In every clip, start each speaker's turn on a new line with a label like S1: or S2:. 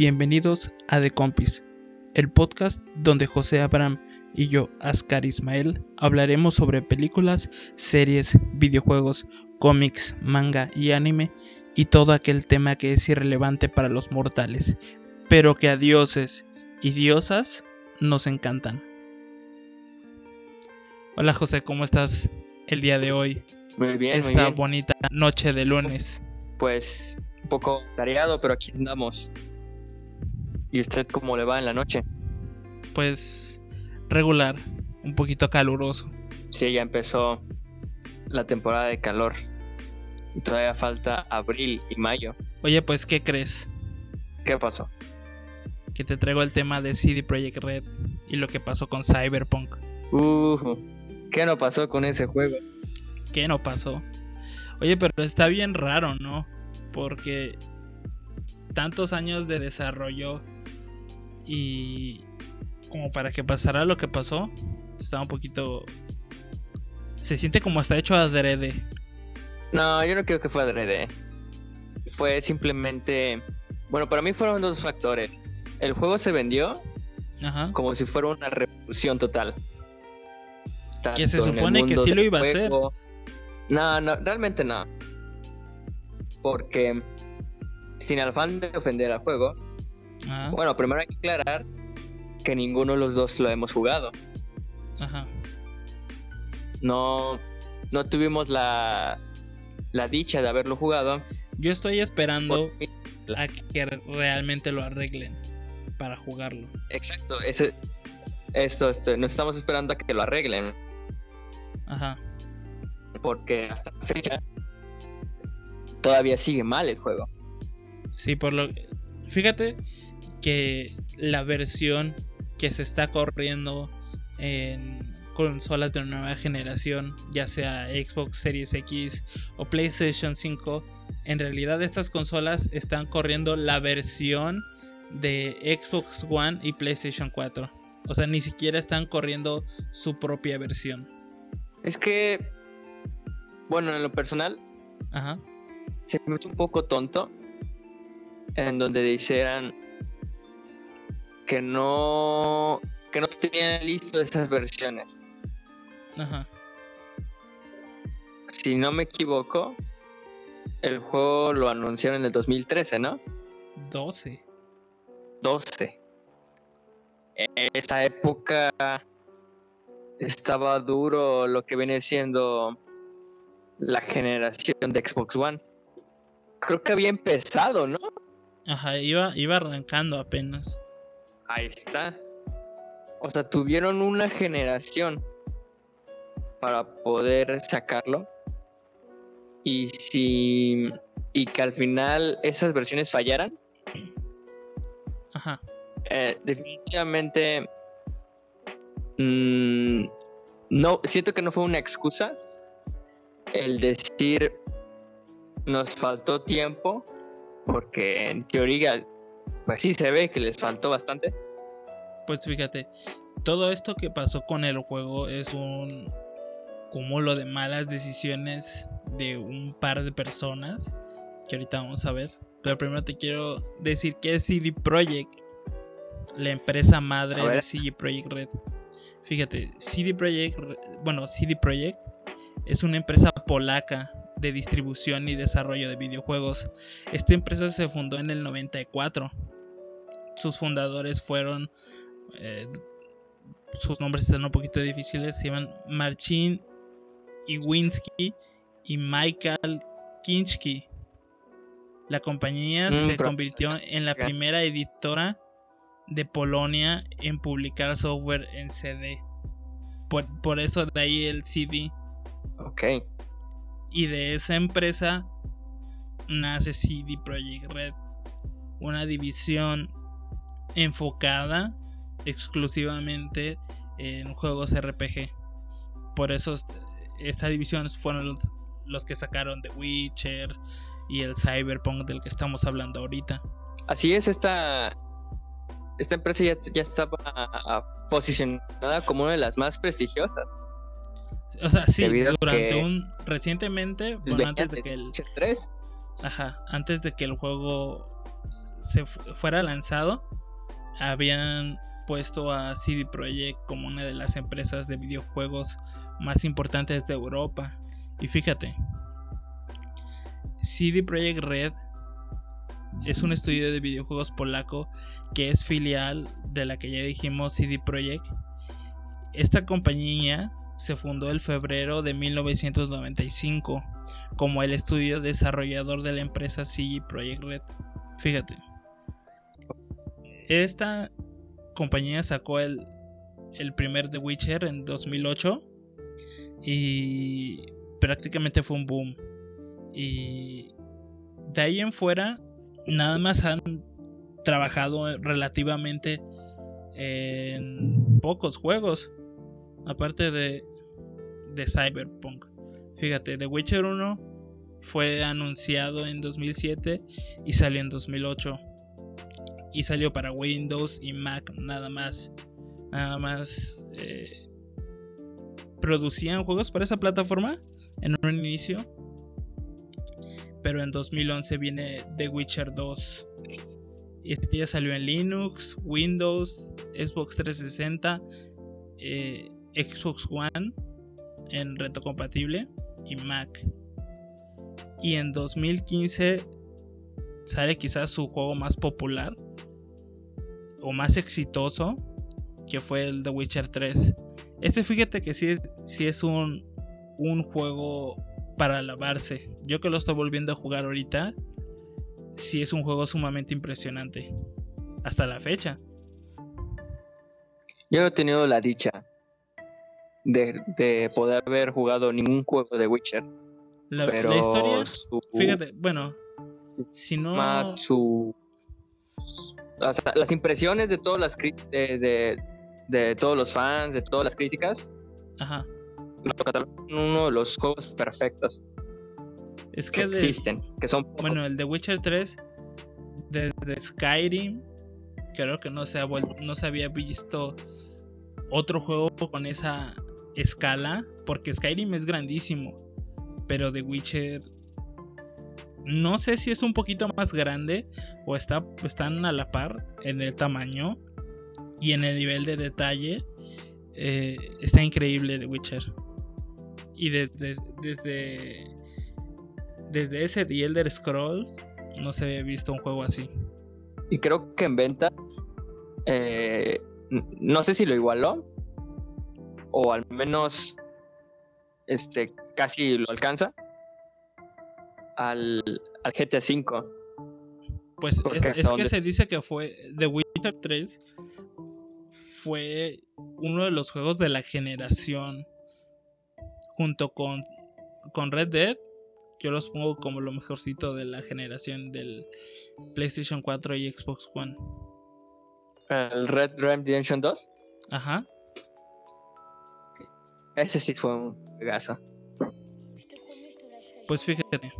S1: Bienvenidos a The Compis, el podcast donde José Abraham y yo, Ascar Ismael, hablaremos sobre películas, series, videojuegos, cómics, manga y anime y todo aquel tema que es irrelevante para los mortales, pero que a dioses y diosas nos encantan. Hola José, ¿cómo estás el día de hoy?
S2: Muy bien,
S1: Esta
S2: muy bien.
S1: bonita noche de lunes.
S2: Pues un poco tareado, pero aquí andamos. ¿Y usted cómo le va en la noche?
S1: Pues regular, un poquito caluroso.
S2: Sí, ya empezó la temporada de calor. Y todavía falta abril y mayo.
S1: Oye, pues, ¿qué crees?
S2: ¿Qué pasó?
S1: Que te traigo el tema de CD Projekt Red y lo que pasó con Cyberpunk.
S2: Uh, ¿qué no pasó con ese juego?
S1: ¿Qué no pasó? Oye, pero está bien raro, ¿no? Porque tantos años de desarrollo y como para que pasara lo que pasó, está un poquito... Se siente como está hecho adrede.
S2: No, yo no creo que fue adrede. Fue simplemente... Bueno, para mí fueron dos factores. El juego se vendió
S1: Ajá.
S2: como si fuera una revolución total.
S1: Que se supone que sí lo iba a hacer.
S2: No, no, realmente no. Porque sin afán de ofender al juego,
S1: Ajá.
S2: bueno, primero hay que aclarar que ninguno de los dos lo hemos jugado.
S1: Ajá.
S2: No, no tuvimos la, la dicha de haberlo jugado.
S1: Yo estoy esperando
S2: porque-
S1: a que realmente lo arreglen para jugarlo.
S2: Exacto, ese, esto, esto, nos estamos esperando a que lo arreglen.
S1: Ajá.
S2: Porque hasta la fecha todavía sigue mal el juego.
S1: Sí, por lo fíjate que la versión que se está corriendo en consolas de nueva generación, ya sea Xbox Series X o PlayStation 5, en realidad estas consolas están corriendo la versión de Xbox One y PlayStation 4. O sea, ni siquiera están corriendo su propia versión.
S2: Es que, bueno, en lo personal,
S1: Ajá.
S2: se me hizo un poco tonto en donde dijeran que no que no tenían listo esas versiones.
S1: Ajá.
S2: Si no me equivoco, el juego lo anunciaron en el 2013, ¿no?
S1: 12.
S2: 12. E- Esa época estaba duro lo que viene siendo la generación de Xbox One. Creo que había empezado, ¿no?
S1: Ajá, iba, iba arrancando apenas.
S2: Ahí está. O sea, tuvieron una generación para poder sacarlo. Y si. Y que al final esas versiones fallaran.
S1: Ajá.
S2: eh, definitivamente. mm, no, siento que no fue una excusa. El decir. Nos faltó tiempo. Porque en teoría. Pues sí se ve que les faltó bastante.
S1: Pues fíjate, todo esto que pasó con el juego es un cúmulo de malas decisiones de un par de personas que ahorita vamos a ver. Pero primero te quiero decir que es CD Projekt, la empresa madre de CD Projekt Red. Fíjate, CD Projekt, bueno, CD Projekt es una empresa polaca de distribución y desarrollo de videojuegos. Esta empresa se fundó en el 94. Sus fundadores fueron eh, sus nombres están un poquito difíciles. Se llaman Marcin Iwinski y Michael Kinski. La compañía
S2: Mm,
S1: se convirtió en la primera editora de Polonia en publicar software en CD. Por, por eso de ahí el CD.
S2: Ok.
S1: Y de esa empresa nace CD Projekt Red, una división enfocada exclusivamente en juegos RPG. Por eso est- esta división fueron los, los que sacaron The Witcher y el Cyberpunk del que estamos hablando ahorita.
S2: Así es, esta, esta empresa ya, ya estaba ah, posicionada como una de las más prestigiosas.
S1: O sea, sí, durante un recientemente, bueno, antes de que el
S2: Witcher 3.
S1: Ajá, antes de que el juego se fuera lanzado, habían puesto a CD Projekt como una de las empresas de videojuegos más importantes de Europa. Y fíjate, CD Projekt Red es un estudio de videojuegos polaco que es filial de la que ya dijimos CD Projekt. Esta compañía se fundó el febrero de 1995 como el estudio desarrollador de la empresa CD Projekt Red. Fíjate. Esta compañía sacó el, el primer The Witcher en 2008 y prácticamente fue un boom. Y de ahí en fuera, nada más han trabajado relativamente en pocos juegos, aparte de, de Cyberpunk. Fíjate, The Witcher 1 fue anunciado en 2007 y salió en 2008. Y salió para Windows y Mac nada más. Nada más eh, producían juegos para esa plataforma en un inicio pero en 2011 viene The Witcher 2. Este ya salió en Linux, Windows, Xbox 360, eh, Xbox One en reto compatible y Mac. Y en 2015 sale quizás su juego más popular o más exitoso, que fue el The Witcher 3. Este fíjate que sí es, sí es un, un juego para lavarse. Yo que lo estoy volviendo a jugar ahorita, sí es un juego sumamente impresionante. Hasta la fecha.
S2: Yo no he tenido la dicha de, poder haber jugado ningún juego de Witcher.
S1: La, pero historia, fíjate, bueno, si no...
S2: Su, las impresiones de todas las de, de todos los fans, de todas las críticas.
S1: Ajá
S2: uno de los juegos perfectos
S1: es que,
S2: existen, que son
S1: Bueno, el de Witcher 3 de, Skyrim creo que no se, ha no se había visto otro juego con esa escala, porque Skyrim es grandísimo, pero The Witcher no sé si es un poquito más grande o está, están a la par en el tamaño y en el nivel de detalle. Eh, está increíble The Witcher. Y desde, desde, desde ese The Elder Scrolls no se había visto un juego así.
S2: Y creo que en ventas, eh, no sé si lo igualó, o al menos este, casi lo alcanza al, al GTA V.
S1: Pues es, que se dice que fue The Witcher 3 fue uno de los juegos de la generación junto con, con Red Dead, yo los pongo como lo mejorcito de la generación del PlayStation 4 y Xbox One.
S2: ¿El Red Dead Redemption 2?
S1: Ajá.
S2: Ese sí fue un gaso.
S1: Pues fíjate.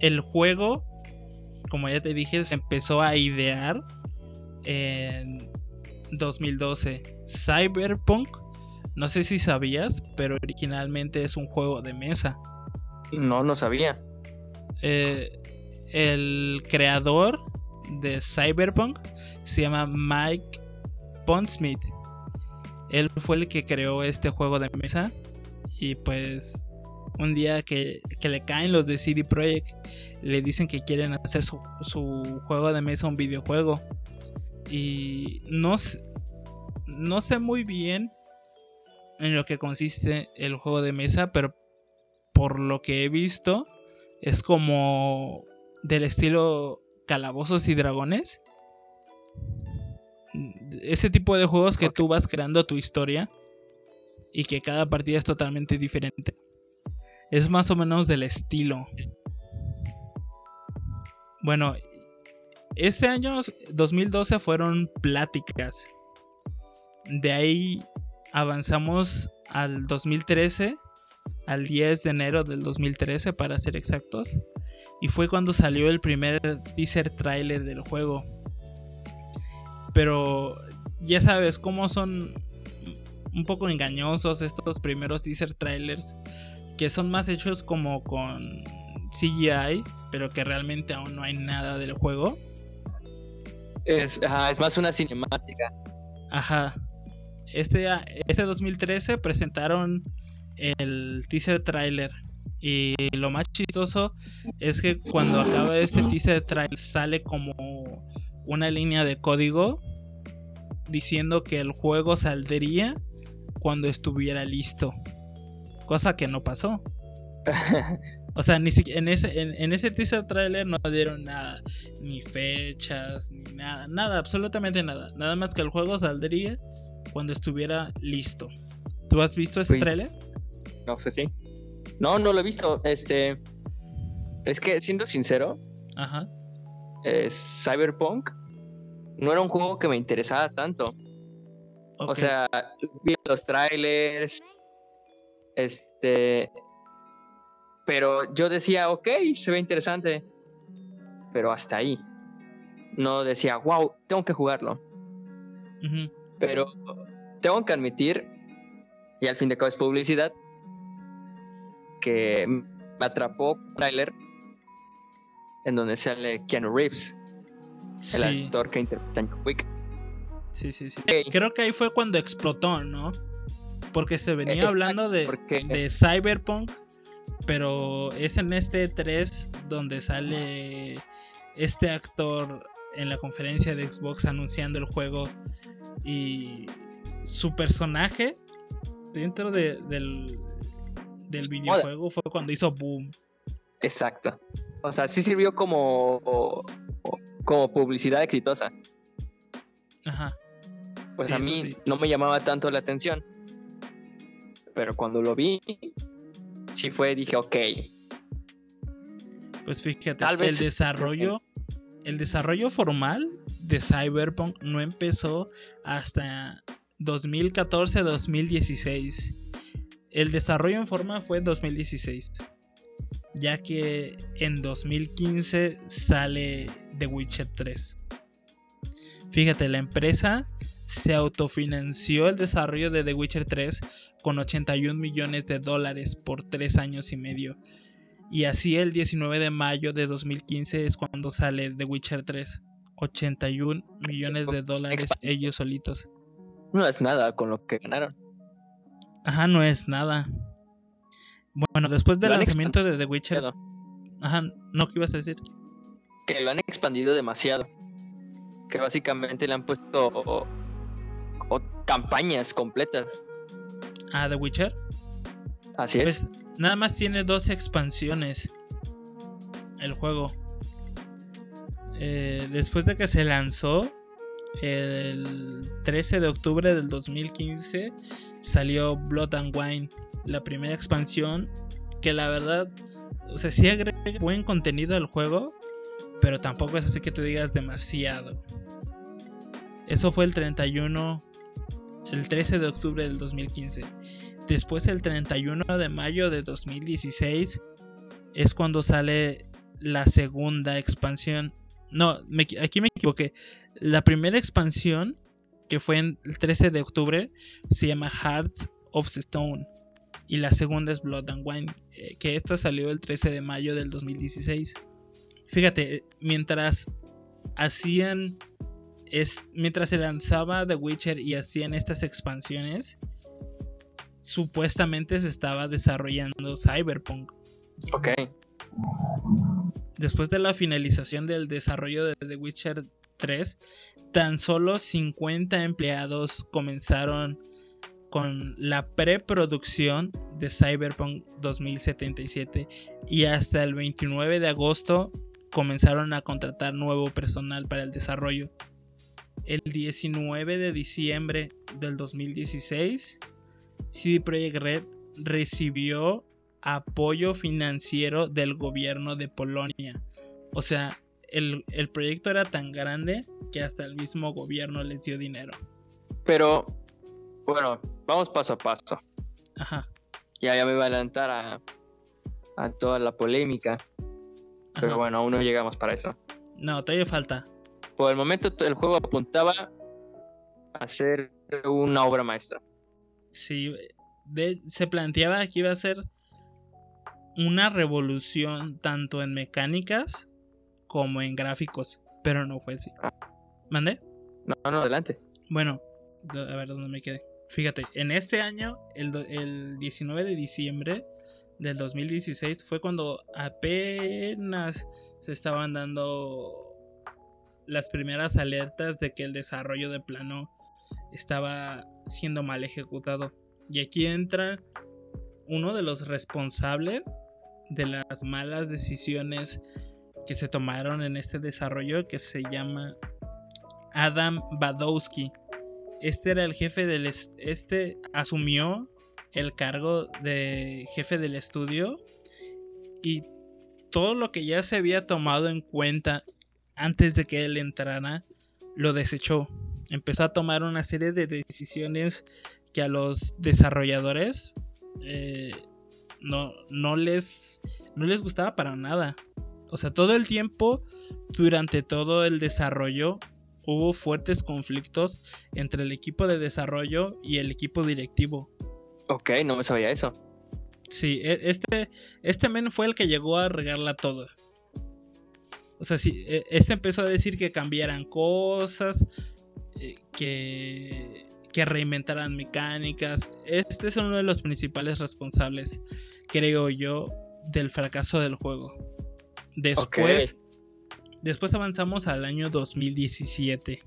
S1: El juego, como ya te dije, se empezó a idear en 2012. Cyberpunk no sé si sabías, pero originalmente es un juego de mesa.
S2: No, no sabía.
S1: Eh, el creador de Cyberpunk se llama Mike Pondsmith. Él fue el que creó este juego de mesa. Y pues un día que, le caen los de CD Projekt, le dicen que quieren hacer su, su juego de mesa un videojuego. Y no, no sé muy bien en lo que consiste el juego de mesa, pero por lo que he visto es como del estilo calabozos y dragones. Ese tipo de juegos que tú vas creando tu historia y que cada partida es totalmente diferente. Es más o menos del estilo. Bueno, este año 2012 fueron pláticas. De ahí avanzamos al 2013, al 10 de enero del 2013 para ser exactos, y fue cuando salió el primer teaser trailer del juego. Pero ya sabes cómo son un poco engañosos estos primeros teaser trailers, que son más hechos como con CGI, pero que realmente aún no hay nada del juego.
S2: Es, ajá, es más una cinemática.
S1: Ajá. Este, este 2013 presentaron el teaser trailer. Y lo más chistoso es que cuando acaba este teaser trailer sale como una línea de código diciendo que el juego saldría cuando estuviera listo. Cosa que no pasó. O sea, ni en ese, en, ese teaser trailer no dieron nada, ni fechas, ni nada, nada, absolutamente nada. Nada más que el juego saldría cuando estuviera listo. ¿Tú has visto ese trailer?
S2: No, pues sí. No, no lo he visto. Este. Es que, siendo sincero, Ajá. Cyberpunk no era un juego que me interesaba tanto. O sea, vi los trailers. Este. Pero yo decía, ok, se ve interesante. Pero hasta ahí. No decía, wow, tengo que jugarlo. Pero tengo que admitir, y al fin de cabo es publicidad, que me atrapó un trailer en donde sale Keanu Reeves, el actor que interpreta a Wick.
S1: Sí, sí, sí. Creo que ahí fue cuando explotó, ¿no? Porque se venía hablando de, de Cyberpunk, pero es en este 3 donde sale este actor en la conferencia de Xbox anunciando el juego y su personaje dentro del, del videojuego fue cuando hizo boom.
S2: Exacto. O sea, sí sirvió como, como publicidad exitosa. Ajá. Pues a mí no me llamaba tanto la atención. Pero cuando lo vi, sí fue, dije, ok.
S1: Pues fíjate, Tal vez el desarrollo, el desarrollo formal de Cyberpunk no empezó hasta 2014-2016. El desarrollo en forma fue en 2016, ya que en 2015 sale The Witcher 3. Fíjate, la empresa se autofinanció el desarrollo de The Witcher 3 con 81 millones de dólares por 3 años y medio. Y así el 19 de mayo de 2015 es cuando sale The Witcher 3. 81 millones de dólares ellos solitos.
S2: No es nada con lo que ganaron.
S1: Ajá, no es nada. Bueno, después del lanzamiento de The Witcher. Ajá, ¿no qué ibas a decir?
S2: Que lo han expandido demasiado. Que básicamente le han puesto campañas completas.
S1: ¿A The Witcher?
S2: Así es.
S1: Pues, nada más tiene dos expansiones. El juego. Eh, después de que se lanzó, el 13 de octubre del 2015 salió Blood and Wine, la primera expansión que la verdad, o sea, sí agrega buen contenido al juego, pero tampoco es así que tú digas demasiado. Eso fue el 31, el 13 de octubre del 2015. Después el 31 de mayo de 2016 es cuando sale la segunda expansión. No, aquí me equivoqué. La primera expansión, que fue el 13 de octubre, se llama Hearts of Stone. Y la segunda es Blood and Wine, eh, que esta salió el 13 de mayo del 2016. Fíjate, mientras hacían. Es, mientras se lanzaba The Witcher y hacían estas expansiones, supuestamente se estaba desarrollando Cyberpunk.
S2: Ok.
S1: Después de la finalización del desarrollo de The Witcher 3, tan solo 50 empleados comenzaron con la preproducción de Cyberpunk 2077 y hasta el 29 de agosto comenzaron a contratar nuevo personal para el desarrollo. El 19 de diciembre del 2016, CD Projekt Red recibió apoyo financiero del gobierno de Polonia. O sea, el, proyecto era tan grande que hasta el mismo gobierno les dio dinero.
S2: Pero, bueno, vamos paso a paso. Ajá. Ya, ya me iba a adelantar a, a toda la polémica. Pero bueno, aún no llegamos para eso.
S1: No, todavía falta.
S2: Por el momento el juego apuntaba a ser una obra maestra.
S1: Sí, se planteaba que iba a ser una revolución tanto en mecánicas como en gráficos, pero no fue así. ¿Mande?
S2: No, no, adelante.
S1: Bueno, a ver dónde me quedé. Fíjate, en este año, el, el 19 de diciembre del 2016, fue cuando apenas se estaban dando las primeras alertas de que el desarrollo de plano estaba siendo mal ejecutado. Y aquí entra uno de los responsables de las malas decisiones que se tomaron en este desarrollo que se llama Adam Badowski. Este era el jefe del este asumió el cargo de jefe del estudio y todo lo que ya se había tomado en cuenta antes de que él entrara lo desechó. Empezó a tomar una serie de decisiones que a los desarrolladores eh, no, no, les, no les gustaba para nada. O sea, todo el tiempo, durante todo el desarrollo, hubo fuertes conflictos entre el equipo de desarrollo y el equipo directivo.
S2: Ok, no me sabía eso.
S1: Sí, e, este, este men fue el que llegó a regarla todo. O sea, sí, e, este empezó a decir que cambiaran cosas, eh, que, que reinventaran mecánicas. Este es uno de los principales responsables, creo yo, del fracaso del juego. Después, Después avanzamos al año 2017.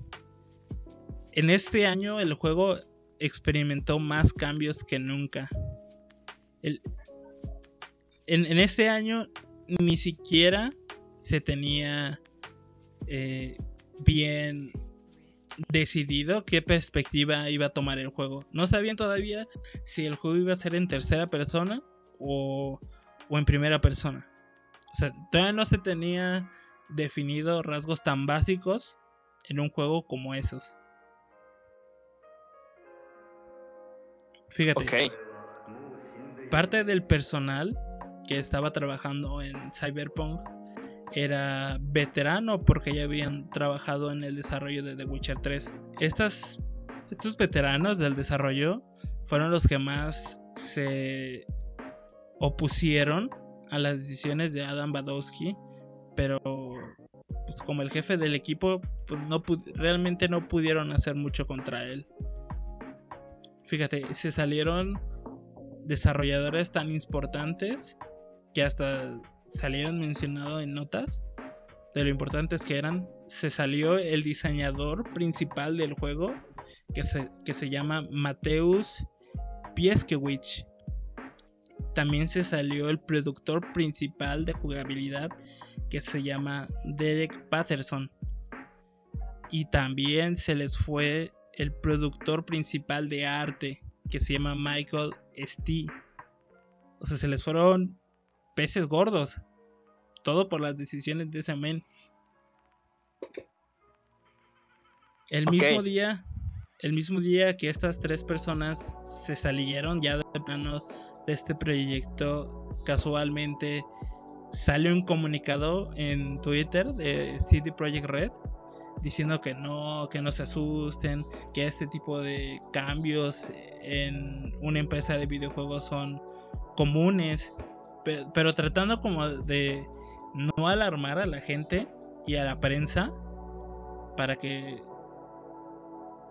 S1: En este año el juego experimentó más cambios que nunca. en, este año ni siquiera se tenía eh, bien decidido qué perspectiva iba a tomar el juego. No sabían todavía si el juego iba a ser en tercera persona o, o en primera persona. O sea, todavía no se tenía definido rasgos tan básicos en un juego como esos. Fíjate. Parte del personal que estaba trabajando en Cyberpunk era veterano porque ya habían trabajado en el desarrollo de The Witcher 3. estos veteranos del desarrollo fueron los que más se opusieron a las decisiones de Adam Badowski pero pues como el jefe del equipo, pues no realmente no pudieron hacer mucho contra él. Fíjate, se salieron desarrolladores tan importantes que hasta salieron mencionados en notas de lo importantes que eran. Se salió el diseñador principal del juego que se, que se llama Mateus Pieskewicz. También se salió el productor principal de jugabilidad que se llama Derek Patterson. Y también se les fue el productor principal de arte que se llama Michael Stee. O sea, se les fueron peces gordos. Todo por las decisiones de ese men. El mismo día, el mismo día que estas tres personas se salieron ya de plano de este proyecto, casualmente sale un comunicado en Twitter de CD Projekt Red diciendo que no, que no se asusten, que este tipo de cambios en una empresa de videojuegos son comunes, pero, tratando como de no alarmar a la gente y a la prensa para que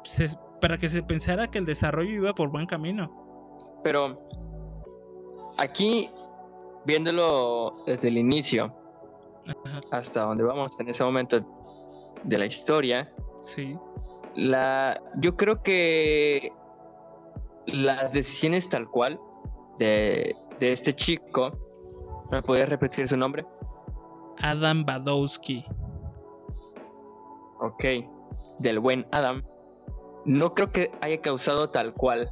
S1: se, para que se pensara que el desarrollo iba por buen camino.
S2: Pero aquí viéndolo desde el inicio hasta donde vamos en ese momento de la historia,
S1: sí.
S2: la, yo creo que las decisiones tal cual de, de este chico, ¿me podías repetir su nombre?
S1: Adam Badowski.
S2: Ok, del buen Adam. No creo que haya causado tal cual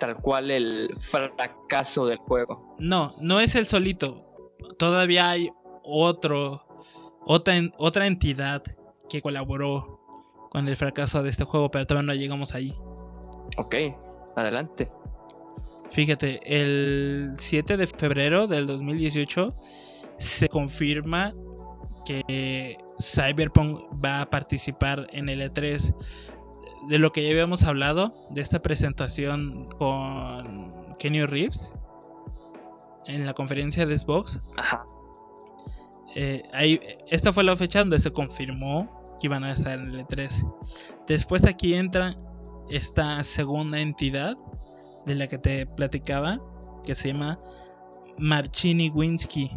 S2: tal cual el fracaso del juego.
S1: No, no es el solito. Todavía hay otro, otra, otra entidad que colaboró con el fracaso de este juego, pero todavía no llegamos ahí.
S2: Ok, adelante.
S1: Fíjate, el 7 de febrero del 2018 se confirma que Cyberpunk va a participar en el E3 de lo que ya habíamos hablado, de esta presentación con Kenny Reeves en la conferencia de Xbox.
S2: Ajá.
S1: Eh, ahí, esta fue la fecha donde se confirmó que iban a estar en el E3. Después aquí entra esta segunda entidad de la que te platicaba, que se llama Marchini Winsky.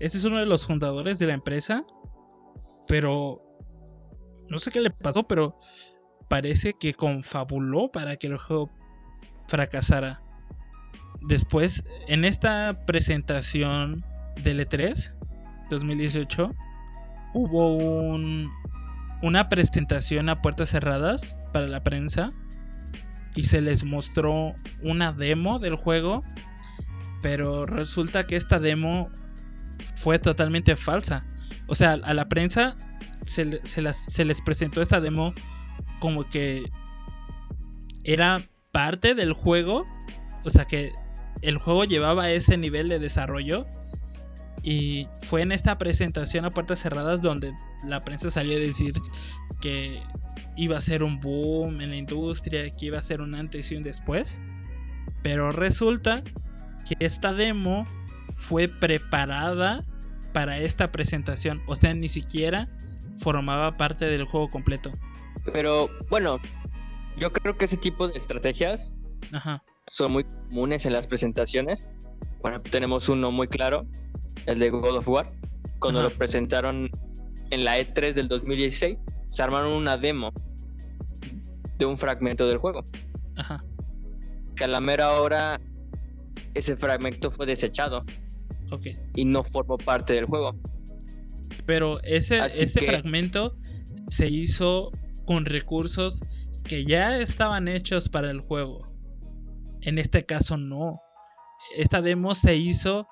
S1: Este es uno de los fundadores de la empresa, pero no sé qué le pasó, pero parece que confabuló para que el juego fracasara. Después, en esta presentación del E3 2018, hubo un, una presentación a puertas cerradas para la prensa y se les mostró una demo del juego, pero resulta que esta demo fue totalmente falsa. O sea, a la prensa se, se les presentó esta demo como que era parte del juego, o sea que el juego llevaba ese nivel de desarrollo y fue en esta presentación a puertas cerradas donde la prensa salió a decir que iba a ser un boom en la industria, que iba a ser un antes y un después. Pero resulta que esta demo fue preparada para esta presentación. O sea, ni siquiera formaba parte del juego completo.
S2: Pero bueno, yo creo que ese tipo de estrategias son muy comunes en las presentaciones. Bueno, tenemos uno muy claro, el de God of War. Cuando lo presentaron en la E3 del 2016, se armaron una demo de un fragmento del juego. Ajá. Que a la mera hora ese fragmento fue desechado.
S1: Ok.
S2: Y no formó parte del juego.
S1: Pero ese, ese fragmento se hizo con recursos que ya estaban hechos para el juego. En este caso no. Esta demo se hizo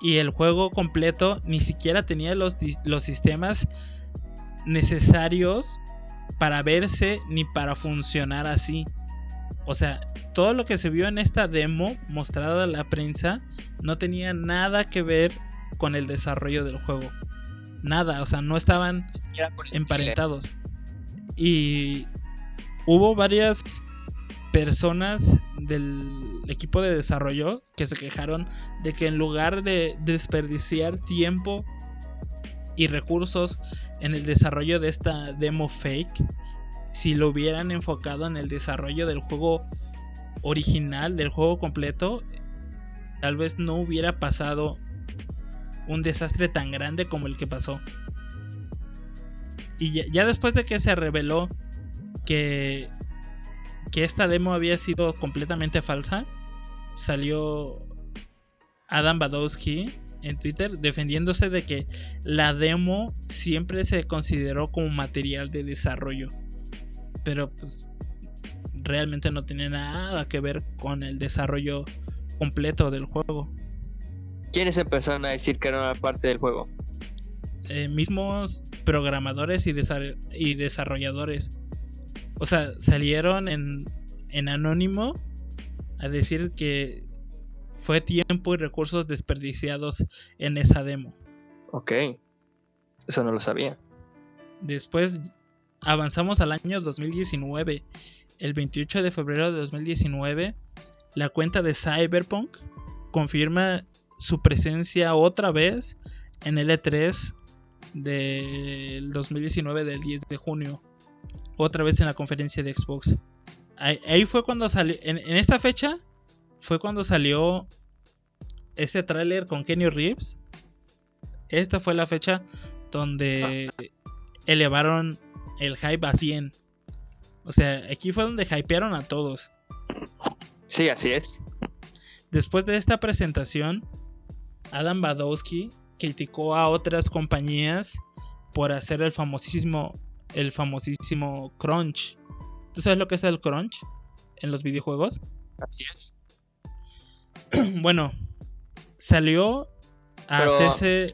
S1: y el juego completo ni siquiera tenía los, los sistemas necesarios para verse ni para funcionar así. O sea, todo lo que se vio en esta demo mostrada a la prensa no tenía nada que ver con el desarrollo del juego. Nada, o sea, no estaban emparentados. Y hubo varias personas del equipo de desarrollo que se quejaron de que en lugar de desperdiciar tiempo y recursos en el desarrollo de esta demo fake, si lo hubieran enfocado en el desarrollo del juego original, del juego completo, tal vez no hubiera pasado un desastre tan grande como el que pasó. Y ya, después de que se reveló que, que esta demo había sido completamente falsa, salió Adam Badowski en Twitter defendiéndose de que la demo siempre se consideró como material de desarrollo. Pero pues realmente no tiene nada que ver con el desarrollo completo del juego.
S2: ¿Quiénes empezaron a decir que era parte del juego?
S1: Eh, mismos programadores y, y, desarrolladores. O sea, salieron en, en anónimo a decir que fue tiempo y recursos desperdiciados en esa demo.
S2: Ok, eso no lo sabía.
S1: Después avanzamos al año 2019. El 28 de febrero de 2019, la cuenta de Cyberpunk confirma su presencia otra vez en el E3 del 2019 del 10 de junio. Otra vez en la conferencia de Xbox. Ahí, fue cuando salió. en, esta fecha fue cuando salió ese tráiler con Kenny Reeves. Esta fue la fecha donde elevaron el hype a 100. O sea, aquí fue donde hypearon a todos.
S2: Sí, así es.
S1: Después de esta presentación, Adam Badowski criticó a otras compañías por hacer el famosísimo el famosísimo crunch. ¿Tú sabes lo que es el crunch en los videojuegos?
S2: Así es.
S1: bueno, salió a hacerse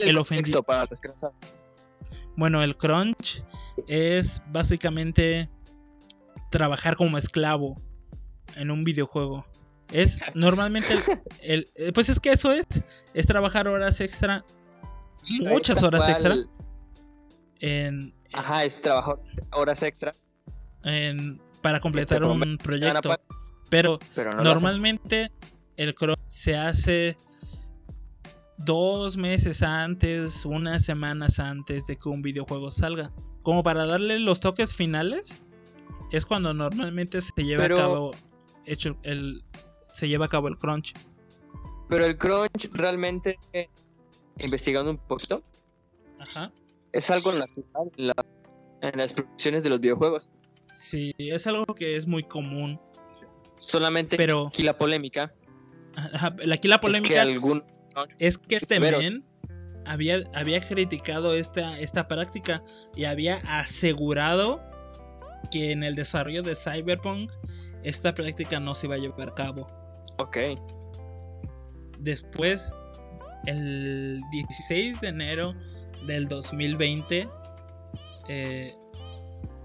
S1: el ofendido.
S2: Para
S1: bueno, el crunch es básicamente trabajar como esclavo en un videojuego. Es normalmente el, eh, pues es que eso es es trabajar horas extra muchas horas extra en
S2: Ajá, es trabajar horas extra
S1: en, para completar un proyecto. Pero, normalmente el crunch se hace dos meses antes, unas semanas antes de que un videojuego salga. como para darle los toques finales, es cuando normalmente se lleva
S2: Pero-
S1: a cabo hecho el se lleva a cabo el crunch.
S2: Pero el crunch realmente, eh, investigando un poquito,
S1: Ajá.
S2: Es algo natural en, la- en las producciones de los videojuegos.
S1: Sí, es algo que es muy común.
S2: Solamente
S1: Pero-
S2: aquí la polémica,
S1: Aquí la
S2: es que
S1: polémica
S2: algunos
S1: es que este
S2: severos.
S1: men había, había criticado esta, esta práctica y había asegurado que en el desarrollo de Cyberpunk esta práctica no se iba a llevar a cabo.
S2: Ok.
S1: Después, el 16 de enero del 2020, eh,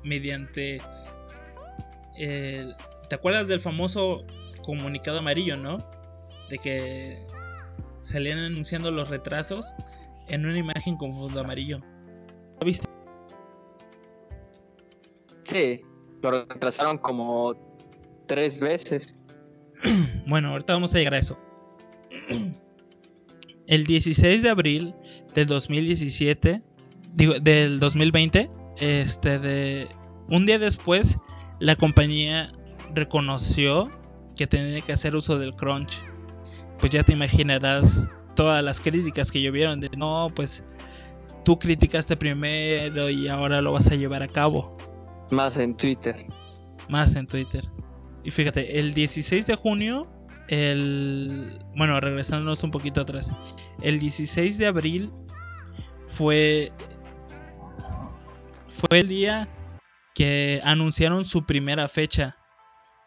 S1: mediante... el- ¿Te acuerdas del famoso comunicado amarillo, no? De que salían anunciando los retrasos en una imagen con fondo amarillo. ¿Lo viste?
S2: Sí, lo retrasaron como tres veces.
S1: Bueno, ahorita vamos a llegar a eso. El 16 de abril del 2017, digo, del 2020, este de un día después, la compañía reconoció que tenía que hacer uso del crunch. Pues ya te imaginarás todas las críticas que llovieron de no, pues tú criticaste primero y ahora lo vas a llevar a cabo.
S2: Más en Twitter.
S1: Más en Twitter. Y fíjate, el 16 de junio, el... Bueno, regresándonos un poquito atrás. El 16 de abril fue... Fue el día que anunciaron su primera fecha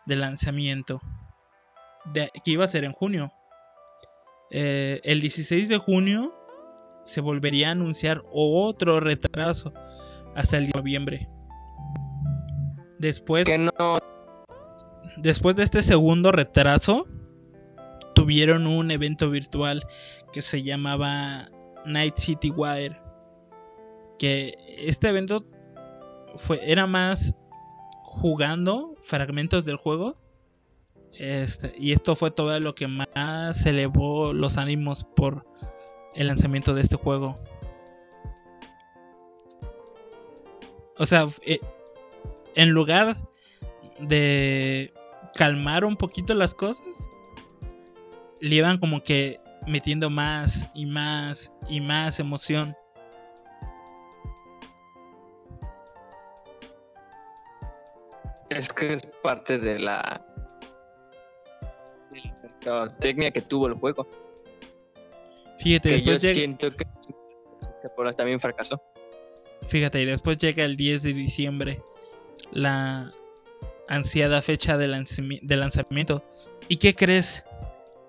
S1: de lanzamiento. De, que iba a ser en junio. Eh, el 16 de junio se volvería a anunciar otro retraso hasta el de noviembre. Después,
S2: Que no,
S1: después de este segundo retraso, tuvieron un evento virtual que se llamaba Night City Wire. Que este evento fue, era más jugando fragmentos del juego. Este, y esto fue todo lo que más elevó los ánimos por el lanzamiento de este juego. O sea, eh, en lugar de calmar un poquito las cosas, le iban como que metiendo más y más y más emoción.
S2: es que es parte de la, de la mercadotecnia que tuvo el juego.
S1: Fíjate,
S2: Que yo
S1: después llega,
S2: siento que, que también fracasó.
S1: fíjate, y después llega el 10 de diciembre, la ansiada fecha de lanzamiento. ¿Y qué crees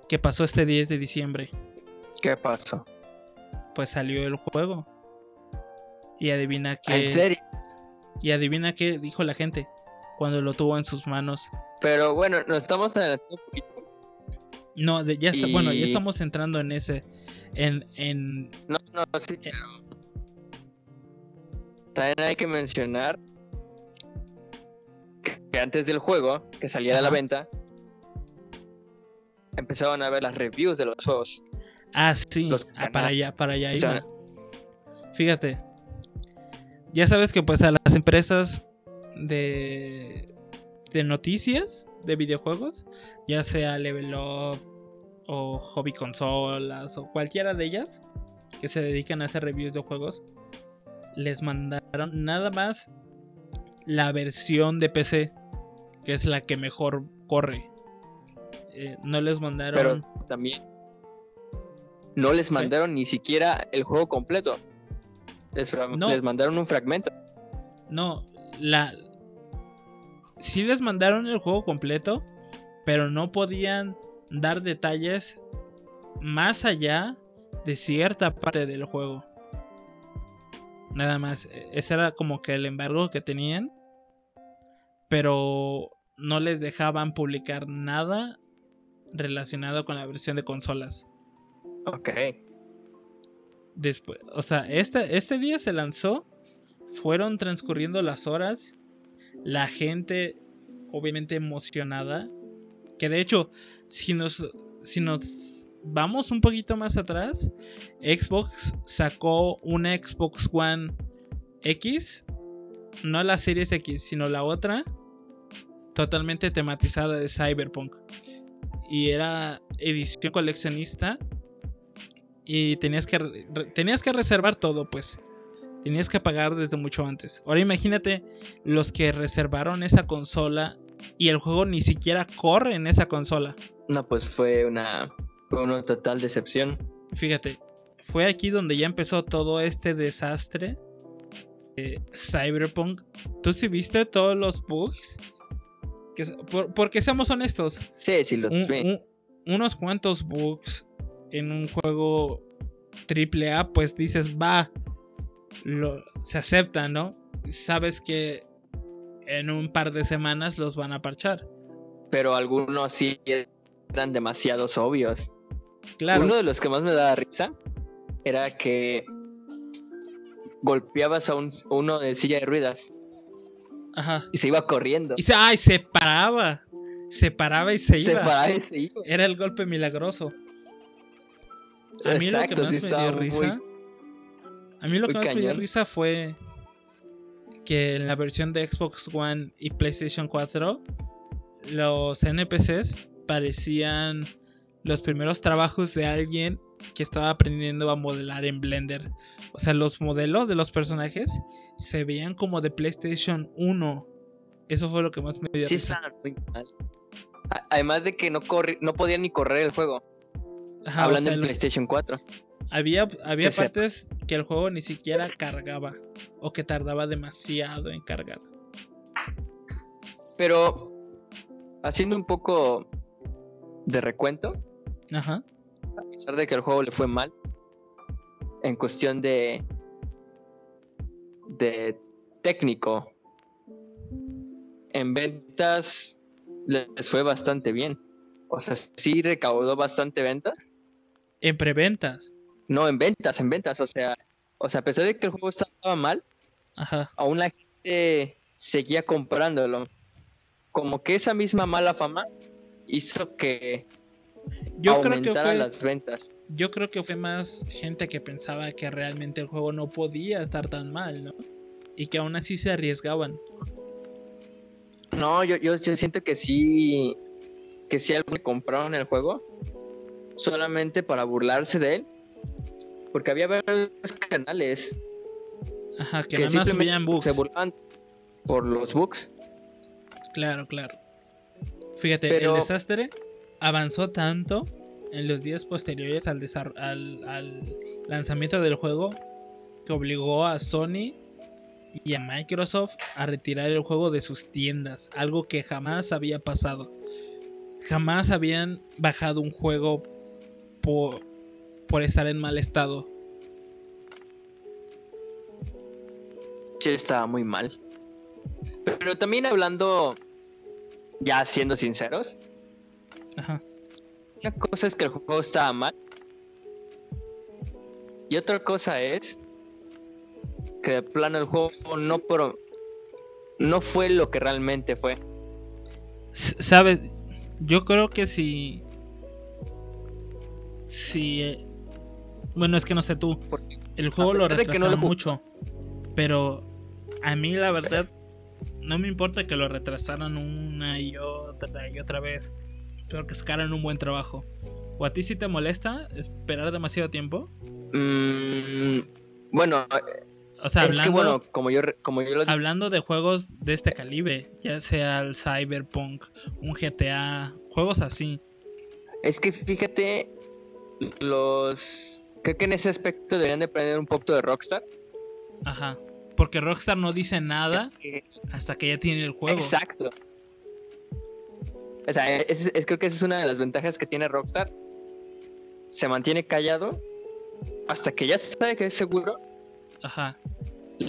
S1: que pasó este 10 de diciembre?
S2: ¿Qué pasó?
S1: Pues salió el juego. Y adivina qué.
S2: ¿En serio?
S1: Y adivina qué dijo la gente cuando lo tuvo en sus manos.
S2: Pero bueno, nos estamos adelantando un poquito.
S1: No, de- ya está, bueno, ya estamos entrando en ese. En, en.
S2: No, no, sí, pero... También hay que mencionar que, antes del juego, que salía de la
S1: Ajá.
S2: venta, empezaban a ver las reviews de los juegos.
S1: Ah, sí.
S2: Los
S1: ah, para allá, para allá iba. Fíjate. Ya sabes que pues a las empresas de, de noticias de videojuegos, ya sea Level Up o Hobby Consolas o cualquiera de ellas que se dedican a hacer reviews de juegos, les mandaron nada más la versión de PC, que es la que mejor corre. Eh, no les mandaron...
S2: pero también no les mandaron ni siquiera el juego completo. Les,
S1: No.
S2: les mandaron un fragmento.
S1: No, la. Sí les mandaron el juego completo, pero no podían dar detalles más allá de cierta parte del juego. Nada más, e- ese era como que el embargo que tenían, pero no les dejaban publicar nada relacionado con la versión de consolas.
S2: Ok.
S1: Después, o sea, este, este día se lanzó, fueron transcurriendo las horas, la gente obviamente emocionada, que de hecho, si nos, si nos vamos un poquito más atrás, Xbox sacó una Xbox One X no la Series X, sino la otra, totalmente tematizada de Cyberpunk. Y era edición coleccionista. Y tenías que, tenías que reservar todo, pues. Tenías que pagar desde mucho antes. Ahora imagínate los que reservaron esa consola y el juego ni siquiera corre en esa consola.
S2: No, pues fue una, fue una total decepción.
S1: Fíjate, fue aquí donde ya empezó todo este desastre de Cyberpunk. ¿Tú sí viste todos los bugs? Porque seamos honestos.
S2: Sí, sí, los
S1: unos cuantos bugs en un juego triple A, pues dices, va, lo, se acepta, ¿no? Sabes que en un par de semanas los van a parchar.
S2: Pero algunos sí eran demasiados obvios. Claro. Uno de los que más me daba risa era que golpeabas a un, uno de silla de ruedas.
S1: Ajá.
S2: Y se iba corriendo.
S1: Y se, ay, se paraba. Se paraba y se, iba. Era el golpe milagroso. A mí lo que más me dio risa. a mí lo que más me dio risa fue que en la versión de Xbox One y PlayStation 4 los NPCs parecían los primeros trabajos de alguien que estaba aprendiendo a modelar en Blender. O sea, los modelos de los personajes se veían como de PlayStation 1. Eso fue lo que más me dio.
S2: Sí, muy mal. Además de que no, no podían ni correr el juego. Hablando de PlayStation 4.
S1: Había, había partes que el juego ni siquiera cargaba. O que tardaba demasiado en cargar.
S2: Pero, haciendo un poco de recuento.
S1: Ajá
S2: a pesar de que el juego le fue mal, en cuestión de, de técnico, en ventas les fue bastante bien. O sea, sí recaudó bastante ventas.
S1: ¿En preventas?
S2: No, en ventas, en ventas. O sea, o sea, a pesar de que el juego estaba mal, aún la gente seguía comprándolo. Como que esa misma mala fama hizo que
S1: yo creo que fue
S2: las ventas.
S1: Yo creo que fue más gente que pensaba que realmente el juego no podía estar tan mal, ¿no? Y que aún así se arriesgaban.
S2: No, yo, yo, siento que sí. Que sí algunos compraron el juego. Solamente para burlarse de él. Porque había varios canales.
S1: Ajá, que, nada más subían bugs.
S2: Se burlaban por los bugs.
S1: Claro, claro. Fíjate, el desastre avanzó tanto en los días posteriores al, al, lanzamiento del juego que obligó a Sony y a Microsoft a retirar el juego de sus tiendas, algo que jamás había pasado. Jamás habían bajado un juego por, por estar en mal estado.
S2: Sí, estaba muy mal. Pero también hablando, ya siendo sinceros, una cosa es que el juego estaba mal. Y otra cosa es que de plano el juego no, no fue lo que realmente fue.
S1: Sabes, yo creo que si. Si. Bueno, es que no sé tú. El juego lo retrasaron mucho. Pero a mí la verdad no me importa que lo retrasaran una y otra y otra vez. Creo que sacaron un buen trabajo. ¿O a ti sí te molesta esperar demasiado tiempo?
S2: Mm, bueno,
S1: o sea, hablando,
S2: como yo, como
S1: hablando de juegos de este calibre, ya sea el Cyberpunk, un GTA, juegos así.
S2: Es que fíjate, los creo que en ese aspecto deberían de aprender un poco de Rockstar.
S1: Ajá. Porque Rockstar no dice nada hasta que ya tiene el juego.
S2: Exacto. O sea, es, creo que esa es una de las ventajas que tiene Rockstar. Se mantiene callado hasta que ya se sabe que es seguro.
S1: Ajá.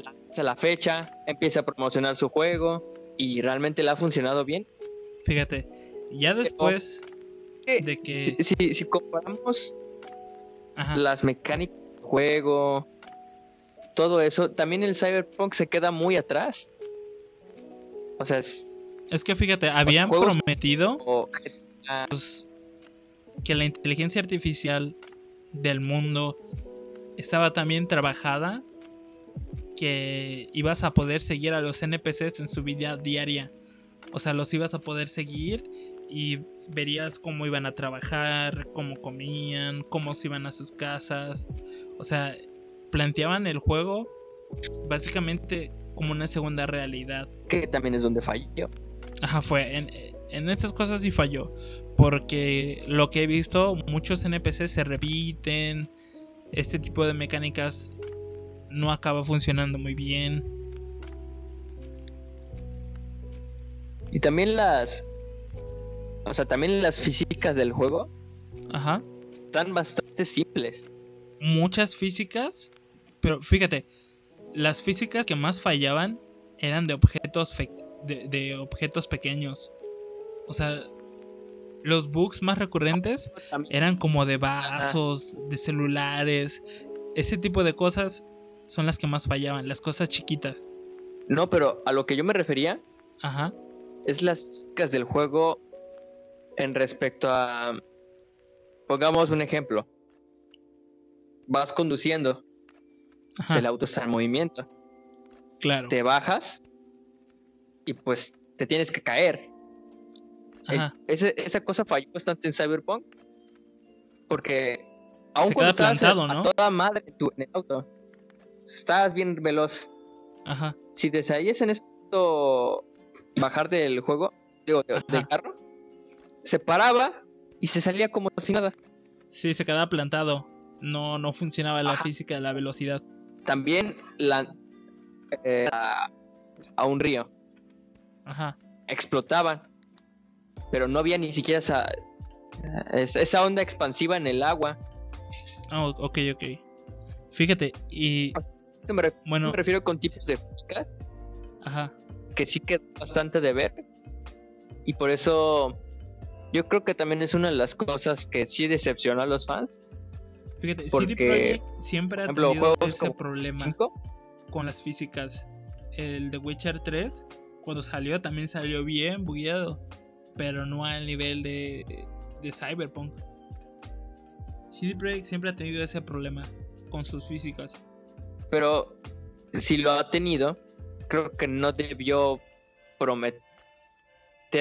S2: Hasta la fecha, empieza a promocionar su juego y realmente le ha funcionado bien.
S1: Fíjate, ya después de que.
S2: Si, si, comparamos las mecánicas del juego, todo eso, también el Cyberpunk se queda muy atrás. O sea, es,
S1: es que fíjate, habían prometido pues, que la inteligencia artificial del mundo estaba tan bien trabajada que ibas a poder seguir a los NPCs en su vida diaria. O sea, los ibas a poder seguir y verías cómo iban a trabajar, cómo comían, cómo se iban a sus casas. O sea, planteaban el juego básicamente como una segunda realidad.
S2: Que también es donde falló.
S1: Ajá, fue. En, en estas cosas sí falló. Porque lo que he visto, muchos NPCs se repiten. Este tipo de mecánicas no acaba funcionando muy bien.
S2: Y también las. O sea, también las físicas del juego.
S1: Ajá.
S2: Están bastante simples.
S1: Muchas físicas. Pero fíjate, las físicas que más fallaban eran de objetos, de, de objetos pequeños. O sea, los bugs más recurrentes eran como de vasos, de celulares. Ese tipo de cosas son las que más fallaban, las cosas chiquitas.
S2: No, pero a lo que yo me refería
S1: Ajá.
S2: es las chicas del juego en respecto a... Pongamos un ejemplo. Vas conduciendo.
S1: Ajá.
S2: El auto está en movimiento.
S1: Claro.
S2: Te bajas y pues te tienes que caer.
S1: Ajá.
S2: Ese- esa cosa falló bastante en Cyberpunk. Porque aún
S1: Se
S2: cuando estabas
S1: plantado,
S2: a
S1: ¿no?
S2: toda madre en, tu- en el auto, estabas bien veloz.
S1: Ajá.
S2: Si te salías en esto bajar del juego, digo, de- del carro, se paraba y se salía como si nada.
S1: Sí, se quedaba plantado. No, no funcionaba la
S2: Ajá.
S1: física de la velocidad.
S2: También la, eh, a, a un río
S1: Ajá.
S2: explotaban, pero no había ni siquiera esa, es- esa onda expansiva en el agua.
S1: Ah, ok, ok. Fíjate, y
S2: me, re-
S1: bueno,
S2: me refiero con tipos de físicas
S1: ajá.
S2: que sí quedó bastante de ver. Y por eso yo creo que también es una de las cosas que sí decepcionó a los fans.
S1: Fíjate, CD
S2: Porque,
S1: Projekt siempre ha
S2: ejemplo,
S1: tenido ese problema con las físicas. El de Witcher 3, cuando salió, también salió bien bugueado, pero no al nivel de, de Cyberpunk. CD Projekt siempre ha tenido ese problema con sus físicas.
S2: Pero si lo ha tenido, creo que no debió prometer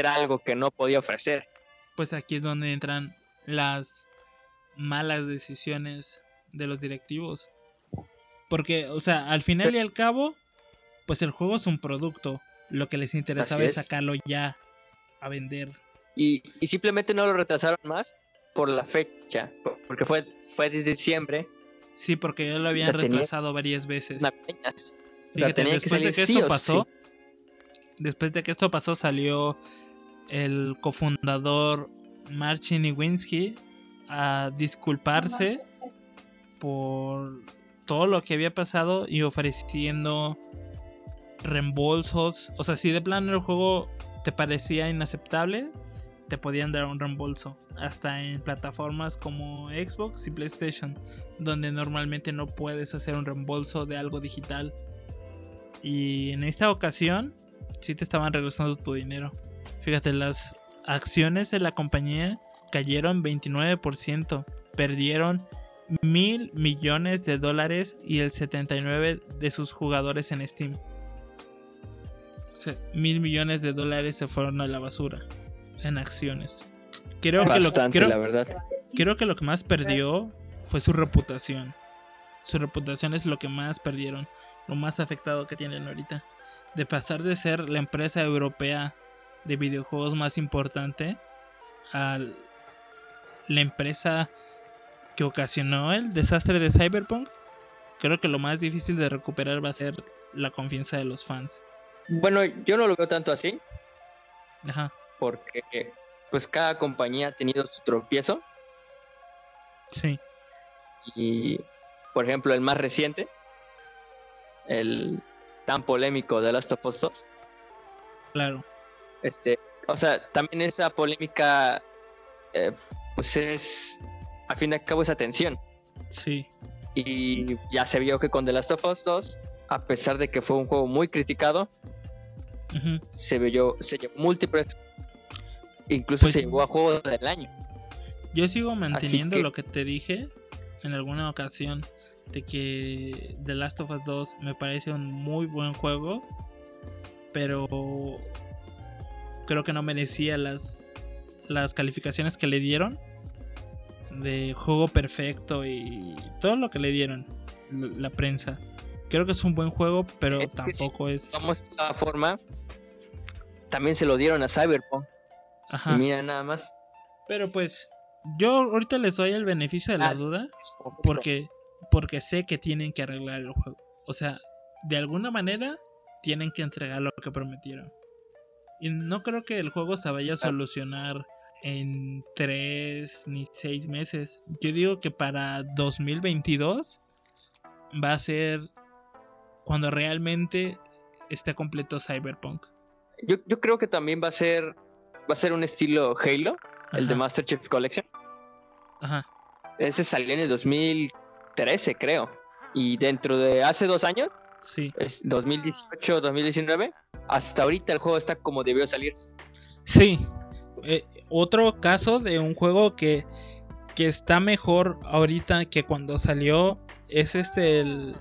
S2: algo que no podía ofrecer.
S1: Pues aquí es donde entran las malas decisiones de los directivos. Porque, o sea, al final y al cabo, pues el juego es un producto. Lo que les interesaba es
S2: es.
S1: sacarlo ya a vender.
S2: Y, y simplemente no lo retrasaron más por la fecha, por- porque fue, fue desde diciembre.
S1: Sí, porque ya lo habían
S2: sea, tenía-
S1: retrasado varias veces.
S2: navideñas. O sea,
S1: Fíjate,
S2: tenía que
S1: después de que
S2: sí
S1: esto pasó,
S2: sí.
S1: después de que esto pasó, salió el cofundador Marcin Iwinski a disculparse por todo lo que había pasado y ofreciendo reembolsos. O sea, si de plano el juego te parecía inaceptable, te podían dar un reembolso. Hasta en plataformas como Xbox y PlayStation, donde normalmente no puedes hacer un reembolso de algo digital. Y en esta ocasión, sí te estaban regresando tu dinero. Fíjate, las acciones de la compañía cayeron 29%. Perdieron mil millones de dólares y el 79 de sus jugadores en Steam. Mil millones de dólares se fueron a la basura en acciones. Creo que, lo,
S2: Bastante,
S1: creo,
S2: la verdad.
S1: creo que lo que más perdió fue su reputación. Su reputación es lo que más perdieron, lo más afectado que tienen ahorita. De pasar de ser la empresa europea de videojuegos más importante a la empresa que ocasionó el desastre de Cyberpunk, creo que lo más difícil de recuperar va a ser la confianza de los fans.
S2: Bueno, yo no lo veo tanto así,
S1: Ajá,
S2: porque pues cada compañía ha tenido su tropiezo.
S1: sí,
S2: Y, por ejemplo, el más reciente, el tan polémico de Last of Us 2,
S1: claro.
S2: este, o sea, también esa polémica, eh, pues es, al fin y al cabo, es atención.
S1: Sí,
S2: Y ya se vio que con The Last of Us 2, a pesar de que fue un juego muy criticado,
S1: ujú.
S2: se vio, se llevó múltiples, incluso
S1: Pues-
S2: se llegó a juego del año.
S1: Yo sigo manteniendo
S2: que-
S1: lo que te dije en alguna ocasión de que The Last of Us 2 me parece un muy buen juego, pero creo que no merecía las, las calificaciones que le dieron de juego perfecto y todo lo que le dieron la prensa. Creo que es un buen juego, pero tampoco es.
S2: De esa forma. También se lo dieron a Cyberpunk. Ajá. Y mira nada más.
S1: Pero pues, yo ahorita les doy el beneficio de la ah, duda. Porque, porque sé que tienen que arreglar el juego. O sea, de alguna manera tienen que entregar lo que prometieron. Y no creo que el juego se vaya a solucionar en tres ni seis meses. Yo digo que para 2022 va a ser cuando realmente esté completo Cyberpunk.
S2: Yo, yo creo que también va a ser va a ser un estilo Halo, el de Master Chief Collection. Ajá. Ese salió en el 2013, creo. Y dentro de hace dos años,
S1: sí.
S2: es 2018, 2019, hasta ahorita el juego está como debió salir.
S1: Sí. Eh, otro caso de un juego que, que está mejor ahorita que cuando salió es este el,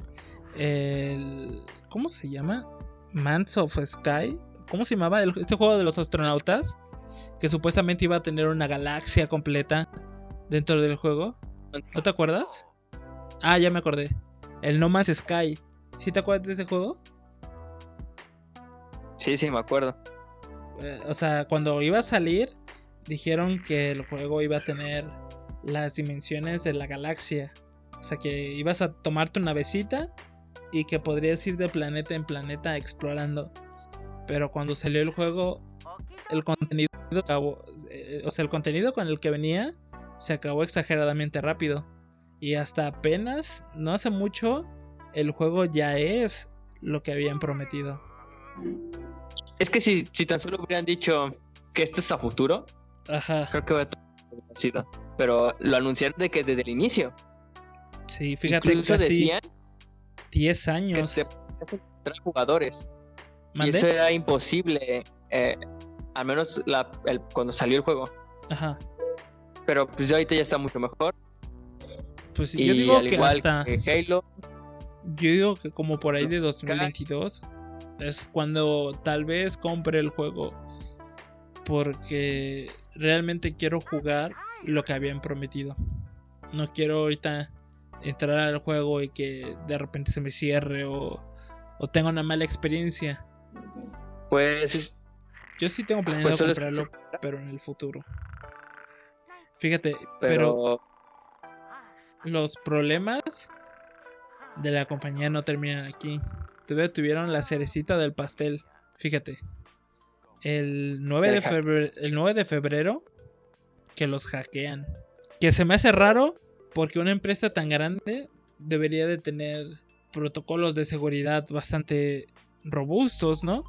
S1: el ¿cómo se llama? Mans of Sky. ¿Cómo se llamaba este juego de los astronautas? Que supuestamente iba a tener una galaxia completa dentro del juego. ¿No te acuerdas? Ah, ya me acordé. El No Man's Sky. ¿Sí te acuerdas de ese juego?
S2: Sí, sí, me acuerdo.
S1: Eh, o sea, cuando iba a salir, dijeron que el juego iba a tener las dimensiones de la galaxia. O sea, que ibas a tomarte una navecita y que podrías ir de planeta en planeta explorando. Pero cuando salió el juego, el contenido eh, o sea, el contenido con el que venía se acabó exageradamente rápido. Y hasta apenas, no hace mucho, el juego ya es lo que habían prometido.
S2: Es que si, si tan solo hubieran dicho que esto es a futuro,
S1: Ajá.
S2: creo que hubiera sido. Pero lo anunciaron de que desde el inicio.
S1: Sí, fíjate
S2: Incluso decían
S1: 10 años. Que
S2: tres jugadores. Y eso era imposible. Eh, al menos cuando salió el juego.
S1: Ajá.
S2: Pero pues ahorita ya está mucho mejor.
S1: Pues yo digo que hasta.
S2: Halo.
S1: Yo digo que como por ahí de 2022 es cuando tal vez compre el juego. Porque realmente quiero jugar lo que habían prometido. No quiero ahorita entrar al juego y que de repente se me cierre o, o tenga una mala experiencia.
S2: Pues.
S1: Yo sí tengo planeado pues comprarlo, pero en el futuro. Fíjate, pero... los problemas de la compañía no terminan aquí. Todavía tuvieron la cerecita del pastel. Fíjate. El 9 de febrero, el 9 de febrero que los hackean. Que se me hace raro porque una empresa tan grande debería de tener protocolos de seguridad bastante robustos, ¿no?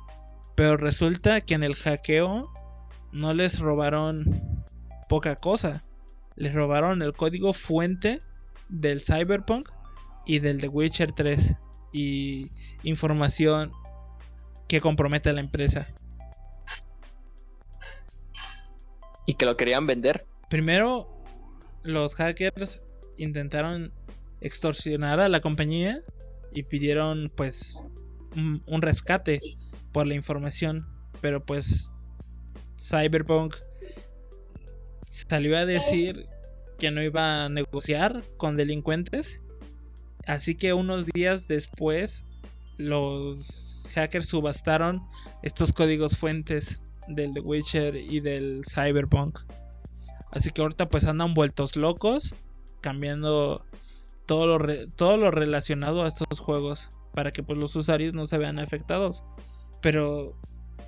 S1: Pero resulta que en el hackeo no les robaron poca cosa. Les robaron el código fuente del Cyberpunk y del The Witcher 3 y información que compromete a la empresa.
S2: ¿Y que lo querían vender?
S1: Primero, los hackers intentaron extorsionar a la compañía y pidieron pues un, rescate por la información, pero pues Cyberpunk salió a decir que no iba a negociar con delincuentes, así que unos días después los hackers subastaron estos códigos fuentes del The Witcher y del Cyberpunk. Así que ahorita pues andan vueltos locos, cambiando todo lo, todo lo relacionado a estos juegos para que pues los usuarios no se vean afectados. Pero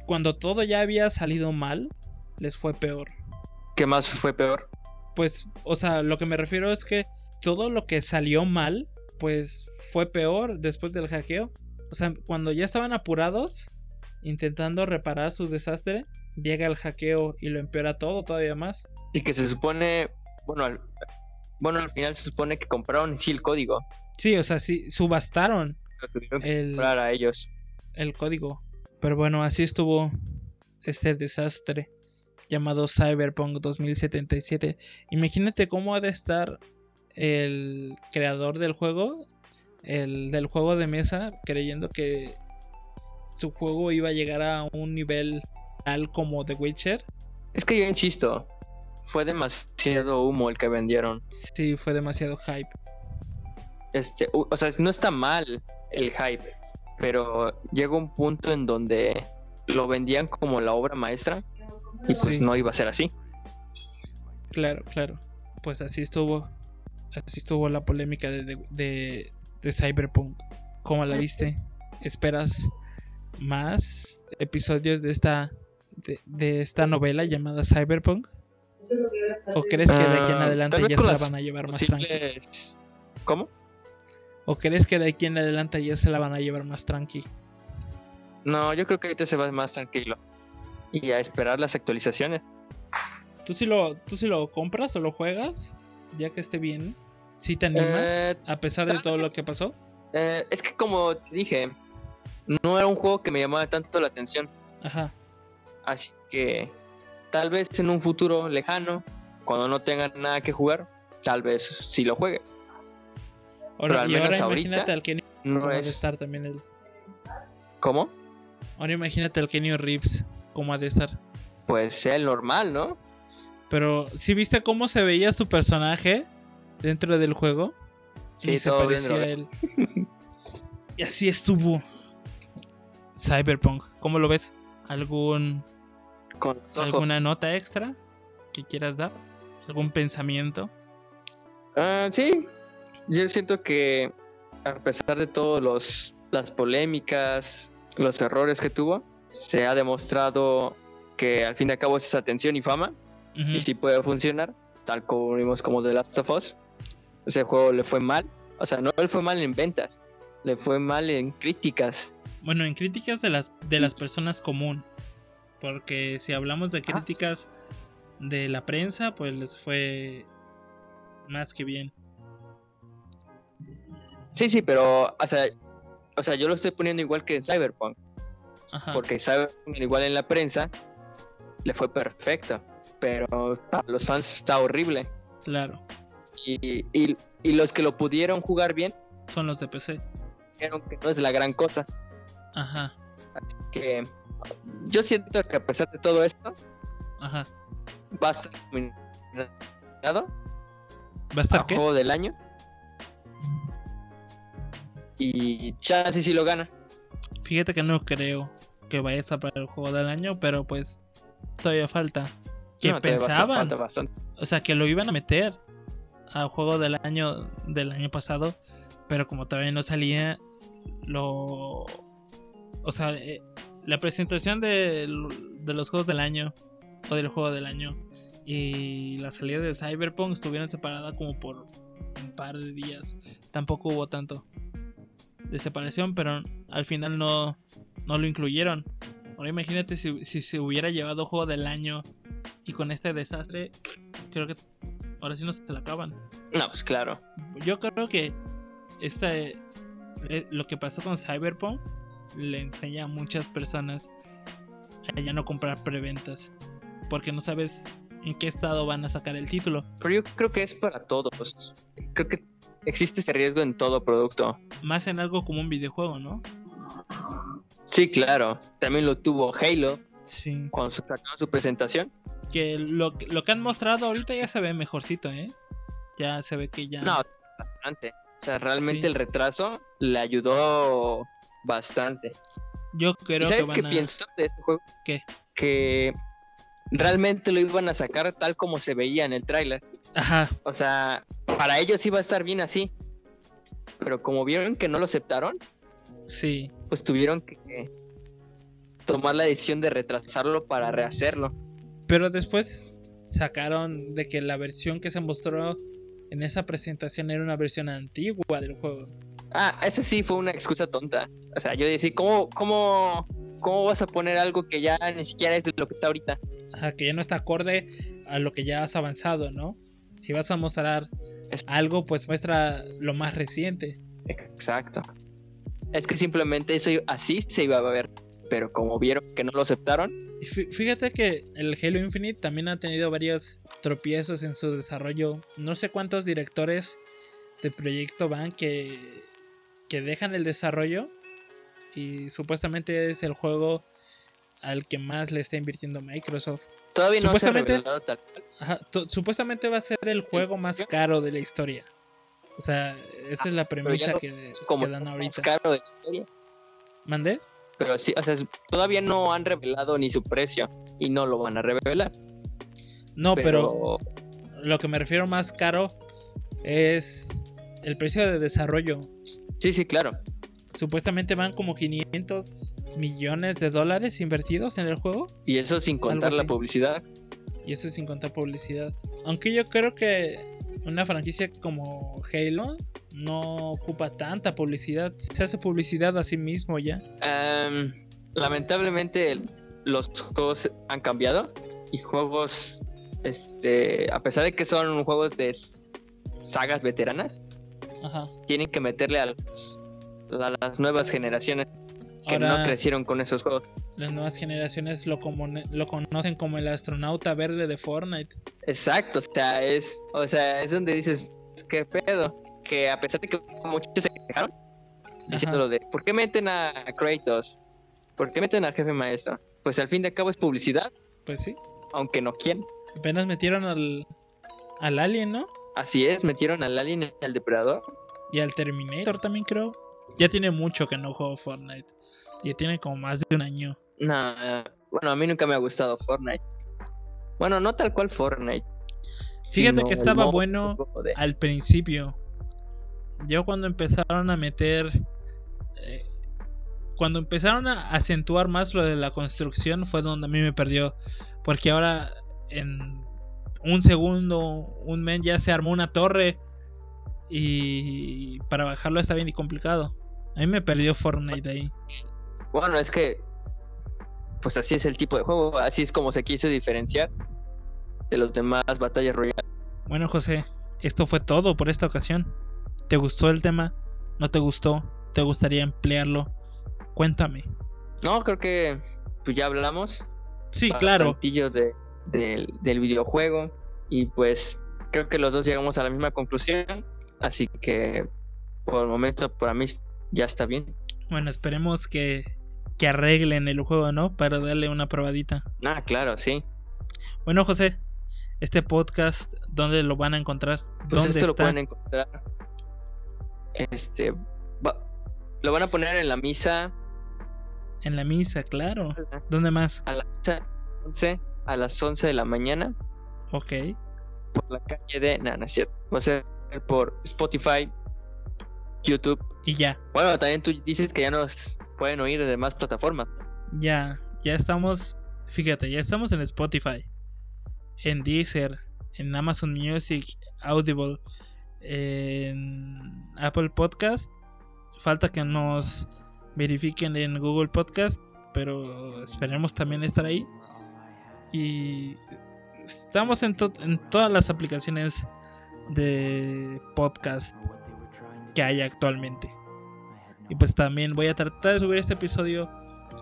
S1: cuando todo ya había salido mal, les fue peor.
S2: ¿Qué más fue peor?
S1: Pues, o sea, lo que me refiero es que todo lo que salió mal, pues fue peor después del hackeo. O sea, cuando ya estaban apurados, intentando reparar su desastre, llega el hackeo y lo empeora todo todavía más.
S2: Y que se supone, bueno, al, bueno, al final se supone que compraron sí el código.
S1: Sí, o sea, sí, subastaron
S2: el, a ellos.
S1: el código. Pero bueno, así estuvo este desastre llamado Cyberpunk 2077. Imagínate cómo ha de estar el creador del juego el del juego de mesa, creyendo que su juego iba a llegar a un nivel tal como The Witcher.
S2: Es que yo insisto, fue demasiado humo el que vendieron.
S1: Sí, fue demasiado hype.
S2: Este, o sea, no está mal el hype, pero llega un punto en donde lo vendían como la obra maestra y pues
S1: Sí.
S2: no iba a ser así.
S1: Claro, claro. Pues así estuvo. Así estuvo la polémica de, de, de- de Cyberpunk. ¿Cómo la viste? ¿Esperas más episodios de esta de, de esta novela llamada Cyberpunk? ¿O crees que de aquí en
S2: Ah,
S1: adelante ya se la van a llevar más tranqui?
S2: ¿Cómo?
S1: ¿O crees que de aquí en adelante ya se la van a llevar más tranqui?
S2: No, yo creo que ahorita se va más tranquilo. Y a esperar las actualizaciones.
S1: ¿Tú sí lo, tú sí lo compras o lo juegas? Ya que esté bien. ¿Sí te animas?
S2: Eh,
S1: a pesar de todo lo que pasó.
S2: Eh, es que como te dije, no era un juego que me llamaba tanto la atención.
S1: Ajá.
S2: Así que tal vez en un futuro lejano, cuando no tengan nada que jugar, tal vez sí lo juegue.
S1: Ahora,
S2: al
S1: y ahora
S2: menos ahorita,
S1: imagínate al Kenny
S2: No
S1: cómo ha de
S2: es...
S1: estar también el.
S2: ¿Cómo?
S1: Ahora imagínate al Kenny Reeves cómo ha de estar.
S2: Pues el normal, ¿no?
S1: Pero, ¿sí viste cómo se veía su personaje dentro del juego?
S2: Sí,
S1: se parecía a él. y así estuvo. Cyberpunk, ¿cómo lo ves? ¿Algún,
S2: Con los ojos.
S1: ¿Alguna nota extra que quieras dar? ¿Algún pensamiento?
S2: Ah, sí, yo siento que a pesar de todos los las polémicas, los errores que tuvo, se ha demostrado que al fin y al cabo es atención y fama y sí puede funcionar, tal como vimos como The Last of Us. Ese juego le fue mal, o sea, no le fue mal en ventas, le fue mal en críticas.
S1: Bueno, en críticas de las, de las personas común. Porque si hablamos de
S2: Ah,
S1: críticas de la prensa, pues les fue más que bien.
S2: Sí, sí, pero, o sea, o sea, yo lo estoy poniendo igual que en Cyberpunk,
S1: Ajá.
S2: porque Cyberpunk igual en la prensa le fue perfecto, pero para los fans está horrible.
S1: Claro.
S2: Y, y- y los que lo pudieron jugar bien
S1: Son los de PC.
S2: dijeron que no es la gran cosa.
S1: Ajá.
S2: Así que yo siento que a pesar de todo esto,
S1: Ajá.
S2: va a estar nominado
S1: ¿Va a estar
S2: a
S1: qué?
S2: juego del año. Y chance si lo gana.
S1: Fíjate que no creo que vaya a estar para el juego del año, pero pues todavía falta. Que
S2: No,
S1: pensaban, o sea, que lo iban a meter al juego del año del año pasado, pero como todavía no salía, lo, o sea, eh, la presentación de, de los juegos del año o del juego del año y la salida de Cyberpunk estuvieron separadas como por un par de días. Tampoco hubo tanto de separación, pero al final no, no lo incluyeron. Ahora imagínate si, si se hubiera llevado juego del año y con este desastre, creo que ahora sí no se la acaban.
S2: No, pues claro.
S1: Yo creo que este, eh, lo que pasó con Cyberpunk le enseña a muchas personas a ya no comprar preventas. Porque no sabes en qué estado van a sacar el título.
S2: Pero yo creo que es para todos. Creo que existe ese riesgo en todo producto.
S1: Más en algo como un videojuego, ¿no?
S2: Sí, claro. También lo tuvo Halo
S1: Sí.
S2: cuando sacaron su presentación.
S1: Que lo, lo que han mostrado ahorita ya se ve mejorcito, ¿eh? Ya se ve que ya...
S2: No, bastante. O sea, realmente
S1: Sí.
S2: el retraso le ayudó bastante.
S1: Yo
S2: ¿Y
S1: creo que
S2: sabes qué
S1: a...
S2: pienso de este juego?
S1: ¿Qué?
S2: Que realmente lo iban a sacar tal como se veía en el tráiler.
S1: Ajá,
S2: O sea, para ellos iba a estar bien así. Pero como vieron que no lo aceptaron,
S1: sí.
S2: pues tuvieron que tomar la decisión de retrasarlo para rehacerlo.
S1: Pero después sacaron de que la versión que se mostró en esa presentación era una versión antigua del juego.
S2: Ah, eso sí fue una excusa tonta. O sea, yo decía, ¿cómo, cómo, cómo vas a poner algo que ya ni siquiera es de lo que está ahorita?
S1: Ajá, que ya no está acorde a lo que ya has avanzado, ¿no? Si vas a mostrar
S2: Es-
S1: algo, pues muestra lo más reciente.
S2: Exacto. Es que simplemente eso así se iba a ver. Pero como vieron que no lo aceptaron,
S1: fíjate que el Halo Infinite también ha tenido varios tropiezos en su desarrollo. No sé cuántos directores de proyecto van que que dejan el desarrollo y supuestamente es el juego al que más le está invirtiendo Microsoft.
S2: Todavía no se ha
S1: Supuestamente-
S2: revelado tal cual.
S1: Ajá, supuestamente va a ser el juego más caro de la historia. O sea, esa es la premisa
S2: lo-
S1: que,
S2: como
S1: que dan
S2: más
S1: ahorita.
S2: caro de la historia.
S1: ¿Mandé?
S2: Pero sí, o sea, todavía no han revelado ni su precio y no lo van a revelar.
S1: No, pero lo que me refiero más caro es el precio de desarrollo.
S2: Sí, sí, claro.
S1: Supuestamente van como 500 millones de dólares invertidos en el juego.
S2: Y eso sin contar la publicidad.
S1: Y eso sin contar publicidad. Aunque yo creo que una franquicia como Halo no ocupa tanta publicidad. Se hace publicidad a sí mismo ya.
S2: Em, lamentablemente los juegos han cambiado y juegos, este, a pesar de que son juegos de sagas veteranas,
S1: Ajá.
S2: tienen que meterle a, los- a las nuevas generaciones que
S1: Ahora
S2: no crecieron con esos juegos.
S1: las nuevas generaciones lo, conocen como el astronauta verde de Fortnite.
S2: Exacto, o sea, es, o sea, es donde dices, ¿qué pedo? Que a pesar de que muchos se quejaron, diciendo lo de, ¿por qué meten a Kratos? ¿Por qué meten al jefe maestro? Pues al fin de cabo es publicidad,
S1: Pues sí.
S2: aunque no quieren.
S1: Apenas metieron al, al Alien, ¿no?
S2: Así es, metieron al Alien y al Depredador.
S1: Y al Terminator también creo. Ya tiene mucho que no juego Fortnite. Ya tiene como más de un año.
S2: No, bueno, a mí nunca me ha gustado Fortnite. Bueno, no tal cual Fortnite.
S1: Fíjate que estaba bueno
S2: de-
S1: al principio. Yo cuando empezaron a meter... eh, cuando empezaron a acentuar más lo de la construcción fue donde a mí me perdió. Porque ahora en un segundo, un men ya se armó una torre. Y para bajarlo está bien y complicado. A mí me perdió Fortnite ahí.
S2: Bueno, es que pues así es el tipo de juego, así es como se quiso diferenciar de los demás batallas royales.
S1: Bueno, José, esto fue todo por esta ocasión. ¿Te gustó el tema? ¿No te gustó? ¿Te gustaría emplearlo? Cuéntame.
S2: No, creo que pues ya hablamos.
S1: Sí, claro.
S2: de, del, del videojuego y pues creo que los dos llegamos a la misma conclusión, así que por el momento para mí ya está bien.
S1: Bueno, esperemos que, que arreglen el juego, ¿no? Para darle una probadita.
S2: Ah, claro, sí.
S1: Bueno, José, este podcast, ¿dónde lo van a encontrar?
S2: Pues
S1: ¿Dónde
S2: esto lo pueden encontrar. Este va- lo van a poner en la misa
S1: En la misa, claro. ¿Dónde más?
S2: a la misa 11 a las 11 de la mañana
S1: Ok.
S2: por la calle de no, no es cierto. Va a ser por Spotify, YouTube.
S1: Y ya,
S2: Bueno, también tú dices que ya nos pueden oír de más plataformas.
S1: ya, ya estamos. Fíjate, ya estamos en Spotify, en Deezer, en Amazon Music, Audible, en Apple Podcast. Falta que nos verifiquen en Google Podcast, pero esperemos también estar ahí. Y estamos en, to- en todas las aplicaciones de podcast que hay actualmente. Y pues también voy a tratar de subir este episodio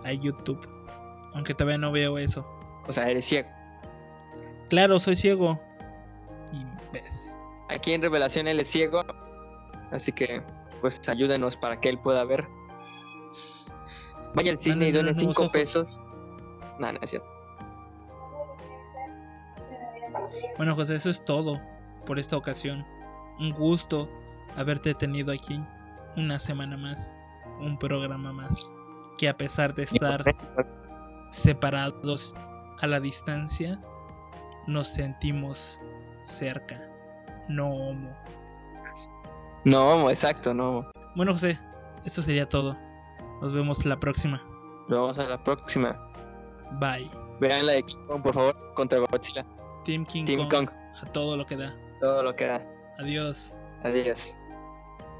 S1: a YouTube. Aunque todavía no veo eso.
S2: O sea, eres ciego.
S1: Claro, soy ciego. Y ves.
S2: Aquí en Revelación él es ciego. Así que, pues ayúdenos para que él pueda ver. Vaya al cine y donen
S1: nuevos
S2: 5
S1: ojos.
S2: pesos. No, no es cierto.
S1: Bueno, José, eso es todo por esta ocasión. Un gusto haberte tenido aquí una semana más. Un programa más. Que a pesar de estar separados a la distancia, nos sentimos cerca. No homo.
S2: No, exacto, no.
S1: Bueno, José, eso sería todo. Nos vemos la próxima.
S2: Nos vemos a la próxima.
S1: Bye.
S2: Vean la de King Kong, por favor, contra Godzilla.
S1: Team King
S2: Team
S1: Kong
S2: Kong,
S1: a todo lo que da.
S2: todo lo que da.
S1: Adiós.
S2: Adiós.